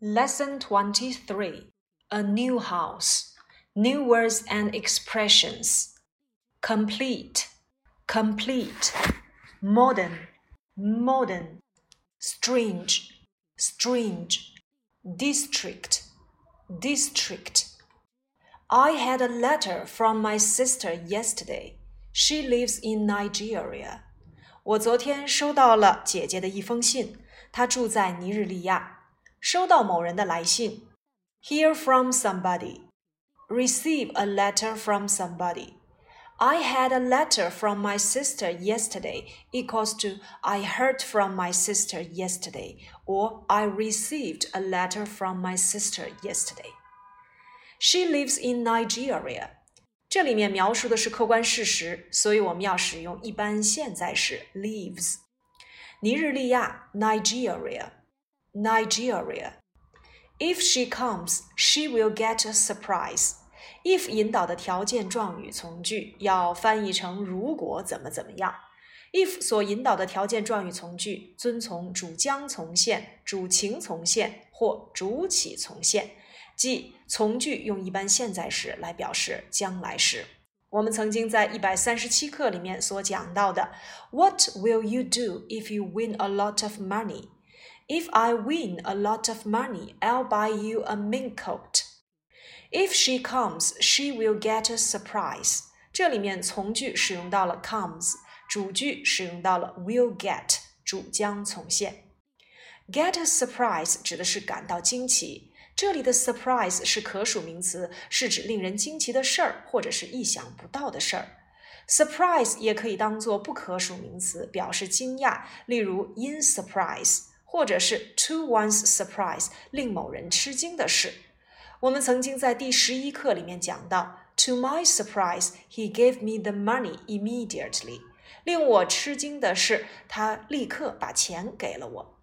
Lesson 23 A New House New Words and Expressions Complete, complete, modern, modern, strange, strange, district, district. I had a letter from my sister yesterday. She lives in Nigeria. 我昨天收到了姐姐的一封信，她住在尼日利亚。 收到某人的来信，hear from somebody, receive a letter from somebody. I had a letter from my sister yesterday equals to I heard from my sister yesterday or I received a letter from my sister yesterday. She lives in Nigeria. 这里面描述的是客观事实，所以我们要使用一般现在时 lives。尼日利亚 Nigeria。 Nigeria. If she comes, she will get a surprise. If 引导的条件状语从句要翻译成如果怎么怎么样。If 所引导的条件状语从句遵从主将从现、主情从现或主起从现，即从句用一般现在时来表示将来时。我们曾经在一百三十七课里面所讲到的 "What will you do if you win a lot of money?" If I win a lot of money, I'll buy you a mink coat. If she comes, she will get a surprise. 这里面从句使用到了 comes，主句使用到了 will get，主将从现。Get a surprise 指的是感到惊奇。这里的 surprise 是可数名词，是指令人惊奇的事儿，或者是意想不到的事儿。Surprise 也可以当做不可数名词，表示惊讶，例如 in surprise。 或者是 to one's surprise，令某人吃惊的事。我们曾经在第十一课里面讲到，to my surprise, he gave me the money immediately。令我吃惊的是，他立刻把钱给了我。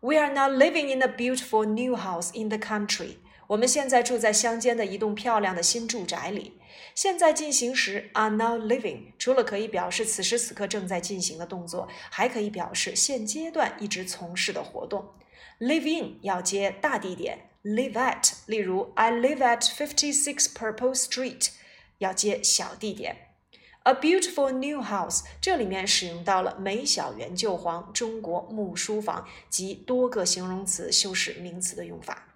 We are now living in a beautiful new house in the country。 我们现在住在乡间的一栋漂亮的新住宅里。现在进行时 are now living，除了可以表示此时此刻正在进行的动作，还可以表示现阶段一直从事的活动。Live in 要接大地点，live at，例如 I live at fifty six Purple Street，要接小地点。A beautiful new house，这里面使用到了美小圆旧黄中国木书房及多个形容词修饰名词的用法。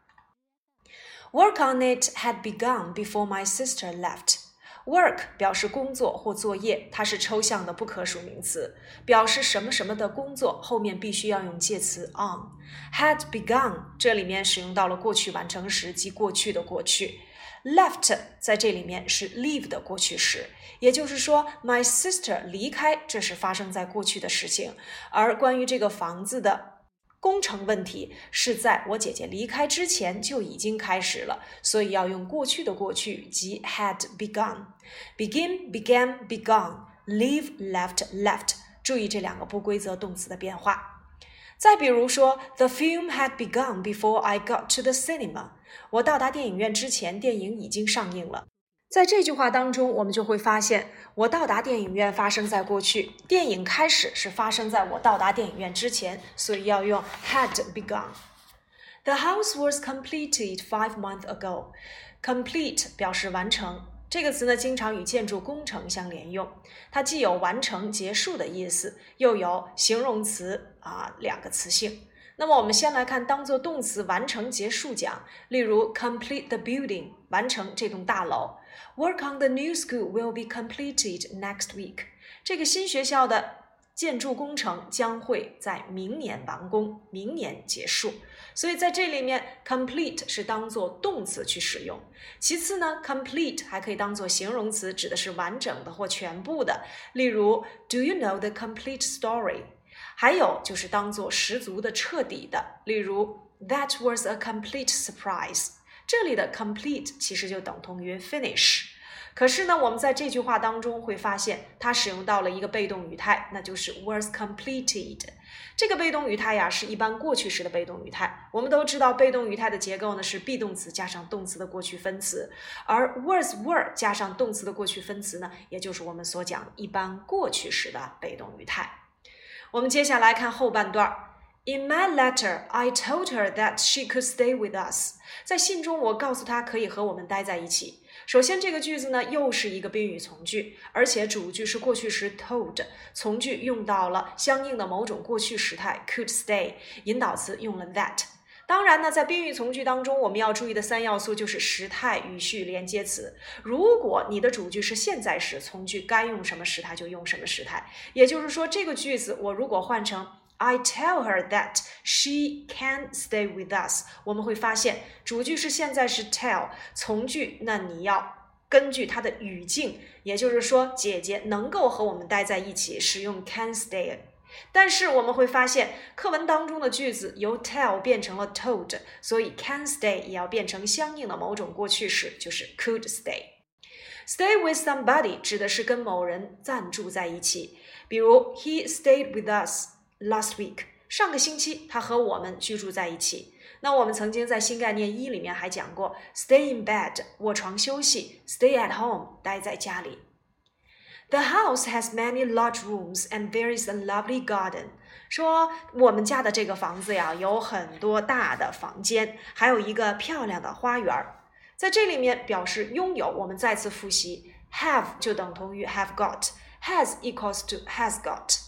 Work on it had begun before my sister left. Work 表示工作或作业，它是抽象的不可数名词，表示什么什么的工作，后面必须要用介词 on。Had begun 这里面使用到了过去完成时即过去的过去。Left 在这里面是 leave 的过去时，也就是说，my sister 离开，这是发生在过去的事情。而关于这个房子的。工程问题是在我姐姐离开之前就已经开始了，所以要用过去的过去，即 had begun。begin、began、begun、leave、left、left。注意这两个不规则动词的变化。再比如说，The film had begun before I got to the cinema。我到达电影院之前，电影已经上映了。在这句话当中，我们就会发现，我到达电影院发生在过去，电影开始是发生在我到达电影院之前，所以要用 had begun。The house was completed five months ago。complete 表示完成，这个词呢经常与建筑工程相连用，它既有完成、结束的意思，又有形容词啊两个词性。那么我们先来看当做动词完成、结束讲，例如 complete the building，完成这栋大楼。Work on the new school will be completed next week。这个新学校的建筑工程将会在明年完工，明年结束。所以在这里面，complete 是当做动词去使用。其次呢，complete 还可以当做形容词，指的是完整的或全部的。例如，Do you know the complete story？还有就是当做十足的、彻底的，例如 That was a complete surprise。这里的 complete 其实就等同于 finish。可是呢，我们在这句话当中会发现，它使用到了一个被动语态，那就是 was completed。这个被动语态呀，是一般过去时的被动语态。我们都知道，被动语态的结构呢是 be 动词加上动词的过去分词，而 was were 加上动词的过去分词呢，也就是我们所讲一般过去时的被动语态。我们接下来看后半段 In my letter, I told her that she could stay with us. 在信中，我告诉她可以和我们待在一起。首先，这个句子呢又是一个宾语从句，而且主句是过去时 told，从句用到了相应的某种过去时态 could stay，引导词用了 that。当然呢，在宾语从句当中，我们要注意的三要素就是时态、语序、连接词。如果你的主句是现在时，从句该用什么时态就用什么时态。也就是说，这个句子我如果换成 I tell her that she can stay with us。我们会发现主句是现在时 tell，从句那你要根据它的语境，也就是说姐姐能够和我们待在一起，使用 can stay。但是我们会发现课文当中的句子由 tell 变成了 told，所以 can stay 也要变成相应的某种过去式，就是 could stay。Stay with somebody 指的是跟某人暂住在一起，比如 He stayed with us。Last week，上个星期他和我们居住在一起。那我们曾经在新概念一里面还讲过，stay in bed，卧床休息；stay at home，待在家里。The house has many large rooms and there is a lovely garden。说我们家的这个房子呀，有很多大的房间，还有一个漂亮的花园。在这里面表示拥有，我们再次复习，have 就等同于 have got，has equals to has got。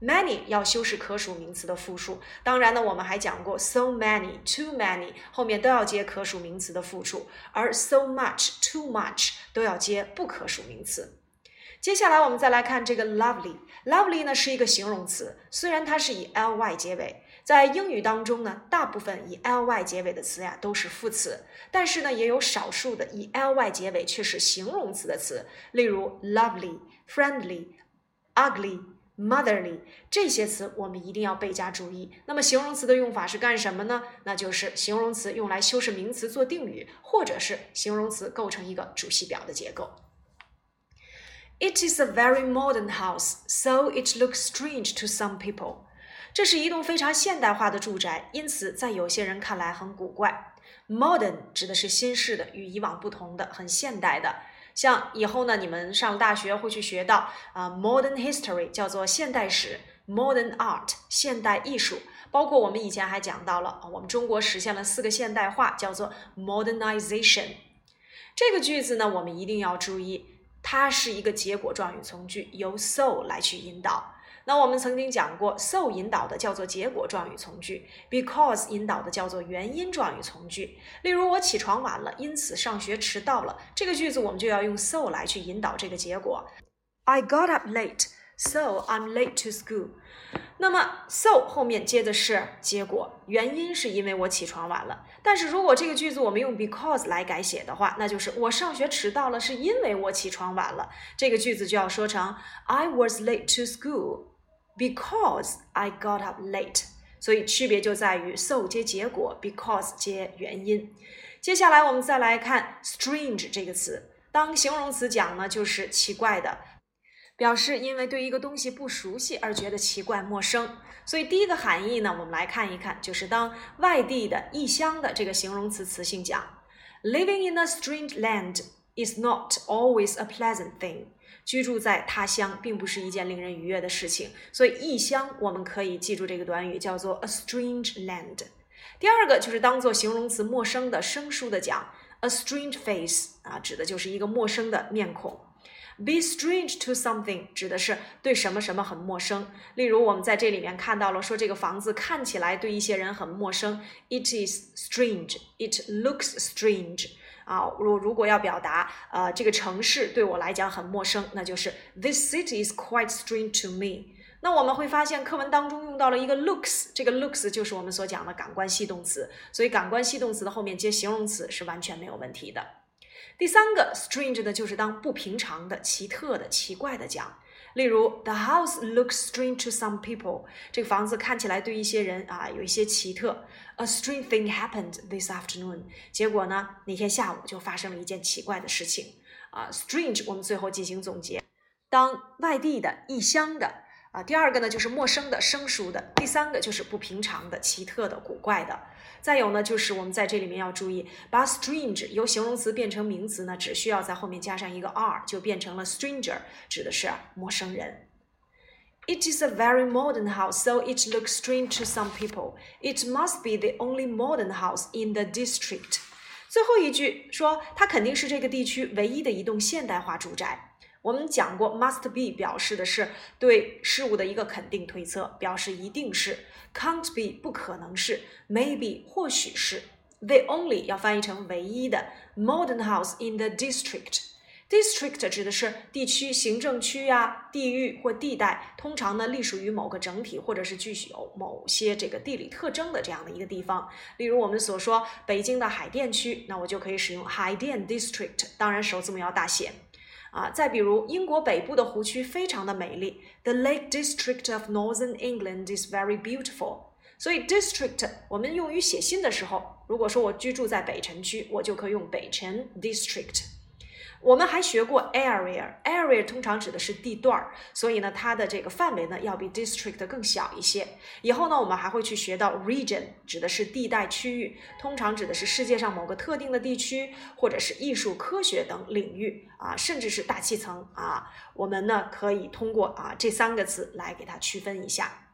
Many 要修饰可数名词的复数，当然呢，我们还讲过 so many、too many 后面都要接可数名词的复数，而 so much、too much 都要接不可数名词。接下来我们再来看这个 lovely，lovely 呢是一个形容词，虽然它是以 ly 结尾，在英语当中呢，大部分以 ly 结尾的词呀都是副词，但是呢，也有少数的以 ly 结尾却是形容词的词，例如 lovely、friendly、ugly。Motherly 这些词我们一定要倍加注意。那么形容词的用法是干什么呢？那就是形容词用来修饰名词做定语，或者是形容词构成一个主系表的结构。It is a very modern house, so it looks strange to some people. 这是一栋非常现代化的住宅，因此在有些人看来很古怪。Modern 指的是新式的，与以往不同的，很现代的。像以后呢，你们上大学会去学到啊，modern history 叫做现代史，modern art 现代艺术，包括我们以前还讲到了，我们中国实现了四个现代化，叫做 modernization。这个句子呢，我们一定要注意，它是一个结果状语从句，由 so 来去引导。那我们曾经讲过，so 引导的叫做结果状语从句，because 引导的叫做原因状语从句。例如，我起床晚了，因此上学迟到了。这个句子我们就要用 so 来去引导这个结果。I got up late, so I'm late to school。那么 so 后面接的是结果，原因是因为我起床晚了。但是如果这个句子我们用 because 来改写的话，那就是我上学迟到了，是因为我起床晚了。这个句子就要说成 I was late to school。Because I got up late，所以区别就在于 so 接结果，because 接原因。接下来我们再来看 strange 这个词，当形容词讲呢，就是奇怪的，表示因为对一个东西不熟悉而觉得奇怪陌生。所以第一个含义呢，我们来看一看，就是当外地的、异乡的这个形容词词性讲，living in a strange land is not always a pleasant thing。居住在他乡并不是一件令人愉悦的事情，所以异乡我们可以记住这个短语叫做 a strange land。第二个就是当做形容词陌生的、生疏的讲，a strange face 啊，指的就是一个陌生的面孔。Be strange to something 指的是对什么什么很陌生。例如我们在这里面看到了说这个房子看起来对一些人很陌生，it is strange, it looks strange。啊，如如果要表达，呃，这个城市对我来讲很陌生，那就是 This city is quite strange to me。那我们会发现课文当中用到了一个 looks，这个 looks 就是我们所讲的感官系动词，所以感官系动词的后面接形容词是完全没有问题的。第三个 strange 呢，就是当不平常的、奇特的、奇怪的讲。例如，The house looks strange to some people。这个房子看起来对一些人啊有一些奇特。A strange thing happened this afternoon。结果呢，那天下午就发生了一件奇怪的事情。啊，strange，我们最后进行总结。当外地的、异乡的。啊，第二个呢就是陌生的、生疏的；第三个就是不平常的、奇特的、古怪的。再有呢，就是我们在这里面要注意，把 strange 由形容词变成名词呢，只需要在后面加上一个 r，就变成了 stranger，指的是陌生人。It is a very modern house, so it looks strange to some people. It must be the only modern house in the district. 最后一句说，它肯定是这个地区唯一的一栋现代化住宅。我们讲过，must be 表示的是对事物的一个肯定推测，表示一定是；can't be 不可能是；maybe 或许是；the only 要翻译成唯一的；modern house in the district。District 指的是地区、行政区呀、地域或地带，通常呢隶属于某个整体，或者是具有某些这个地理特征的这样的一个地方。例如我们所说北京的海淀区，那我就可以使用海淀 District，当然首字母要大写。啊，再比如英国北部的湖区非常的美丽，The Lake District of Northern England is very beautiful。所以 District 我们用于写信的时候，如果说我居住在北城区，我就可以用北城 District。我们还学过 area，area 通常指的是地段儿，所以呢，它的这个范围呢要比 district 更小一些。以后呢，我们还会去学到 region，指的是地带区域，通常指的是世界上某个特定的地区，或者是艺术、科学等领域啊，甚至是大气层啊。我们呢可以通过啊这三个词来给它区分一下。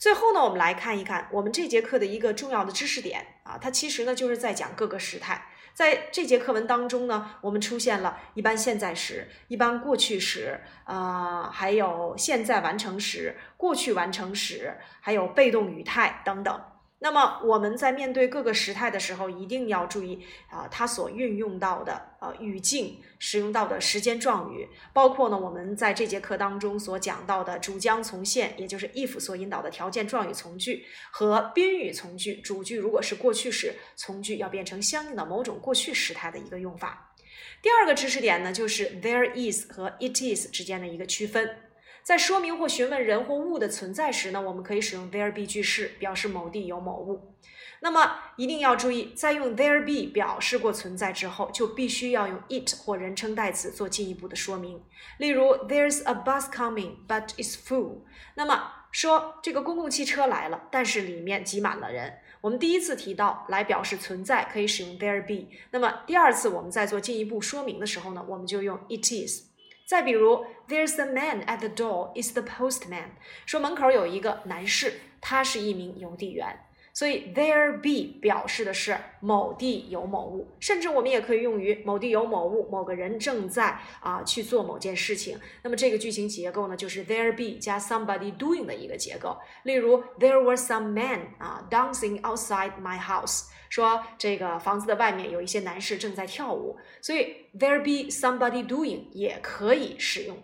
最后呢，我们来看一看我们这节课的一个重要的知识点啊，它其实呢就是在讲各个时态。在这节课文当中呢，我们出现了一般现在时、一般过去时，啊，还有现在完成时、过去完成时，还有被动语态等等。那么我们在面对各个时态的时候，一定要注意啊，它所运用到的呃语境，使用到的时间状语，包括呢我们在这节课当中所讲到的主将从现，也就是 if 所引导的条件状语从句和宾语从句。主句如果是过去时，从句要变成相应的某种过去时态的一个用法。第二个知识点呢，就是 there is 和 it is 之间的一个区分。在说明或询问人或物的存在时呢，我们可以使用 there be 句式表示某地有某物。那么一定要注意，在用 there be 表示过存在之后，就必须要用 it 或人称代词做进一步的说明。例如，There's a bus coming, but it's full。那么说这个公共汽车来了，但是里面挤满了人。我们第一次提到来表示存在，可以使用 there be。那么第二次我们在做进一步说明的时候呢，我们就用 it is。再比如，There's a man at the door. Is the postman？说门口有一个男士，他是一名邮递员。所以 there be 表示的是某地有某物，甚至我们也可以用于某地有某物，某个人正在啊去做某件事情。那么这个句型结构呢，就是 there be 加 somebody doing 的一个结构。例如，There were some men 啊 dancing outside my house。说这个房子的外面有一些男士正在跳舞。所以 there be somebody doing 也可以使用。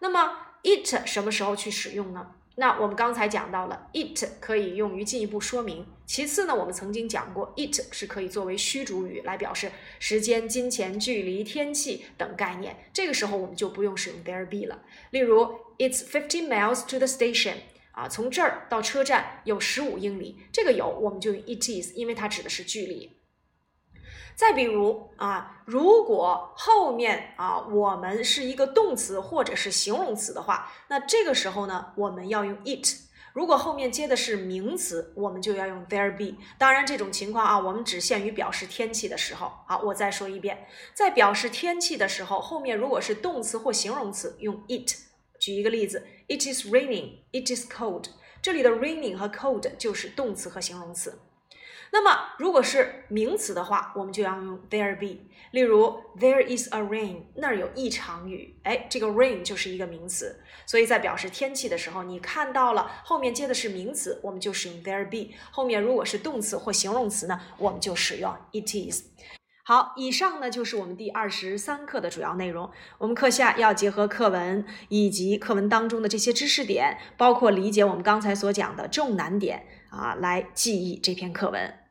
那么 it 什么时候去使用呢？那我们刚才讲到了，it 可以用于进一步说明。其次呢，我们曾经讲过，it 是可以作为虚主语来表示时间、金钱、距离、天气等概念。这个时候我们就不用使用 there be 了。例如，It's fifteen miles to the station。啊，从这儿到车站有十五英里。这个有我们就用 it is，因为它指的是距离。再比如啊，如果后面啊我们是一个动词或者是形容词的话，那这个时候呢，我们要用 it；如果后面接的是名词，我们就要用 there be。当然，这种情况啊，我们只限于表示天气的时候。好，我再说一遍，在表示天气的时候，后面如果是动词或形容词，用 it。举一个例子，It is raining. It is cold. 这里的 raining 和 cold 就是动词和形容词。那么，如果是名词的话，我们就要用 there be。例如，There is a rain，那儿有一场雨。哎，这个 rain 就是一个名词，所以在表示天气的时候，你看到了后面接的是名词，我们就使用 there be。后面如果是动词或形容词呢，我们就使用 it is。好，以上呢就是我们第二十三课的主要内容。我们课下要结合课文以及课文当中的这些知识点，包括理解我们刚才所讲的重难点啊，来记忆这篇课文。